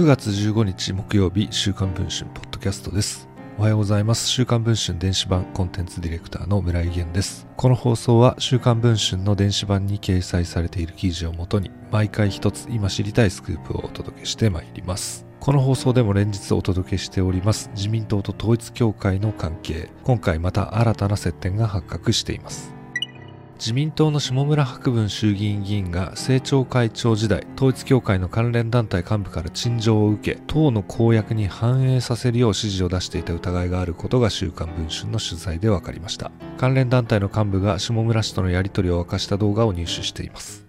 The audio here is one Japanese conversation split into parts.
9月15日木曜日週刊文春ポッドキャストです。おはようございます。週刊文春電子版コンテンツディレクターの村井源です。この放送は週刊文春の電子版に掲載されている記事をもとに毎回一つ今知りたいスクープをお届けしてまいります。この放送でも連日お届けしております自民党と統一協会の関係。今回また新たな接点が発覚しています。自民党の下村博文衆議院議員が政調会長時代統一教会の関連団体幹部から陳情を受け党の公約に反映させるよう指示を出していた疑いがあることが週刊文春の取材で分かりました。関連団体の幹部が下村氏とのやり取りを明かした動画を入手しています。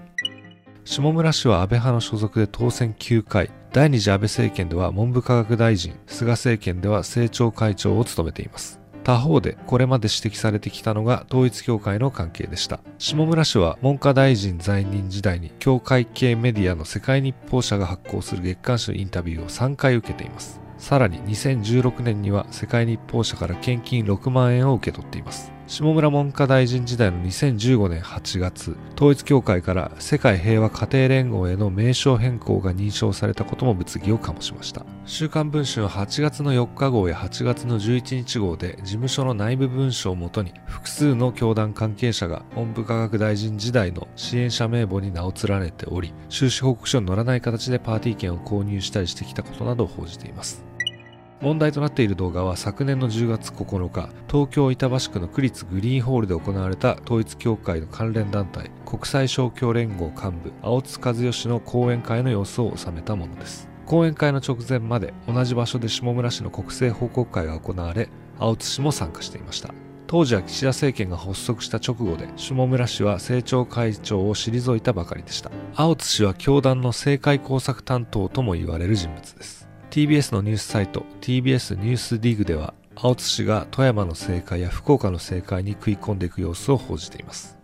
下村氏は安倍派の所属で当選9回。第二次安倍政権では文部科学大臣菅政権では政調会長を務めています。他方でこれまで指摘されてきたのが統一教会の関係でした。下村氏は文科大臣在任時代に教会系メディアの世界日報社が発行する月刊誌のインタビューを3回受けています。さらに2016年には世界日報社から献金6万円を受け取っています。下村文科大臣時代の2015年8月、統一教会から世界平和家庭連合への名称変更が認証されたことも物議を醸しました。週刊文春8月の4日号や8月の11日号で事務所の内部文書をもとに複数の教団関係者が文部科学大臣時代の支援者名簿に名を連ねており、収支報告書に載らない形でパーティー券を購入したりしてきたことなどを報じています。問題となっている動画は昨年の10月9日、東京板橋区の区立グリーンホールで行われた統一協会の関連団体、国際勝共連合幹部、青津和義の講演会の様子を収めたものです。講演会の直前まで同じ場所で下村氏の国政報告会が行われ、青津氏も参加していました。当時は岸田政権が発足した直後で下村氏は政調会長を退いたばかりでした青津氏は教団の政界工作担当とも言われる人物です TBS のニュースサイト TBS ニュースリーグでは青津氏が富山の政界や福岡の政界に食い込んでいく様子を報じています。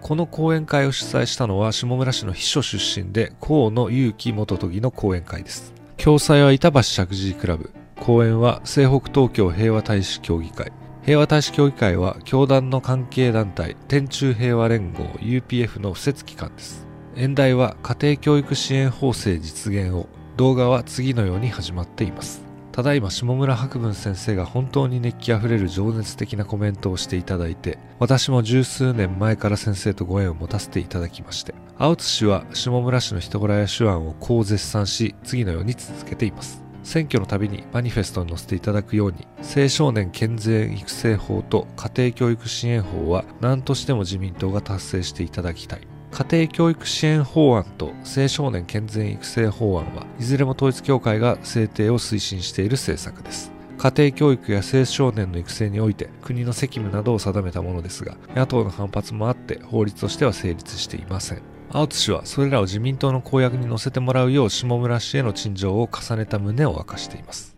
この講演会を主催したのは下村氏の秘書出身で河野祐樹元都議の講演会です。共催は板橋石神クラブ。講演は西北東京平和大使協議会。平和大使協議会は教団の関係団体天中平和連合 UPF の敷設機関です。演題は家庭教育支援法制実現を。動画は次のように始まっています。ただいま下村博文先生が本当に熱気あふれる情熱的なコメントをしていただいて私も十数年前から先生とご縁を持たせていただきまして青津氏は下村氏の人柄や手腕をこう絶賛し次のように続けています。選挙のたびにマニフェストに載せていただくように青少年健全育成法と家庭教育支援法は何としても自民党が達成していただきたい。家庭教育支援法案と青少年健全育成法案はいずれも統一協会が制定を推進している政策です。家庭教育や青少年の育成において国の責務などを定めたものですが野党の反発もあって法律としては成立していません。青津氏はそれらを自民党の公約に載せてもらうよう下村氏への陳情を重ねた旨を明かしています。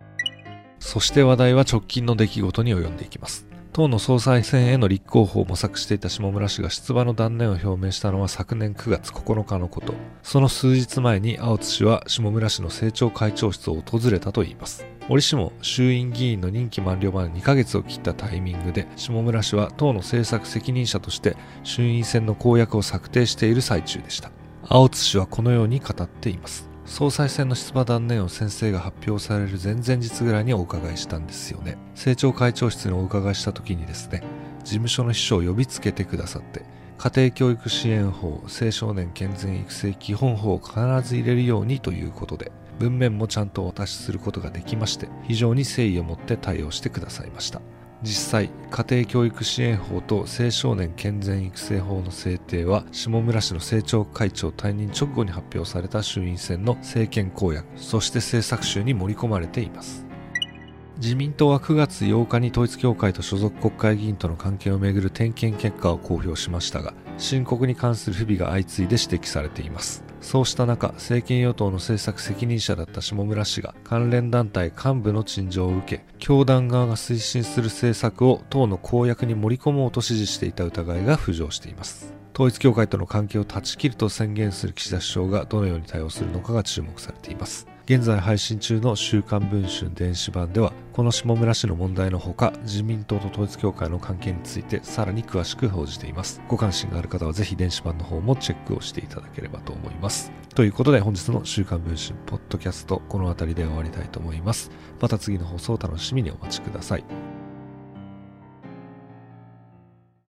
そして話題は直近の出来事に及んでいきます。党の総裁選への立候補を模索していた下村氏が出馬の断念を表明したのは昨年9月9日のこと。その数日前に青津氏は下村氏の政調会長室を訪れたといいます。折しも衆院議員の任期満了まで2ヶ月を切ったタイミングで下村氏は党の政策責任者として衆院選の公約を策定している最中でした。青津氏はこのように語っています。総裁選の出馬断念を先生が発表される前々日ぐらいにお伺いしたんですよね。政調会長室にお伺いした時にですね事務所の秘書を呼びつけてくださって家庭教育支援法青少年健全育成基本法を必ず入れるようにということで文面もちゃんとお渡しすることができまして非常に誠意を持って対応してくださいました。実際家庭教育支援法と青少年健全育成法の制定は下村氏の政調会長退任直後に発表された衆院選の政権公約そして政策集に盛り込まれています。自民党は9月8日に統一教会と所属国会議員との関係をめぐる点検結果を公表しましたが申告に関する不備が相次いで指摘されています。そうした中、政権与党の政策責任者だった下村氏が関連団体幹部の陳情を受け、教団側が推進する政策を党の公約に盛り込もうと指示していた疑いが浮上しています。統一教会との関係を断ち切ると宣言する岸田首相がどのように対応するのかが注目されています。現在配信中の週刊文春電子版ではこの下村氏の問題のほか自民党と統一教会の関係についてさらに詳しく報じています。ご関心がある方はぜひ電子版の方もチェックをしていただければと思います。ということで本日の週刊文春ポッドキャストこの辺りで終わりたいと思います。また次の放送を楽しみにお待ちください。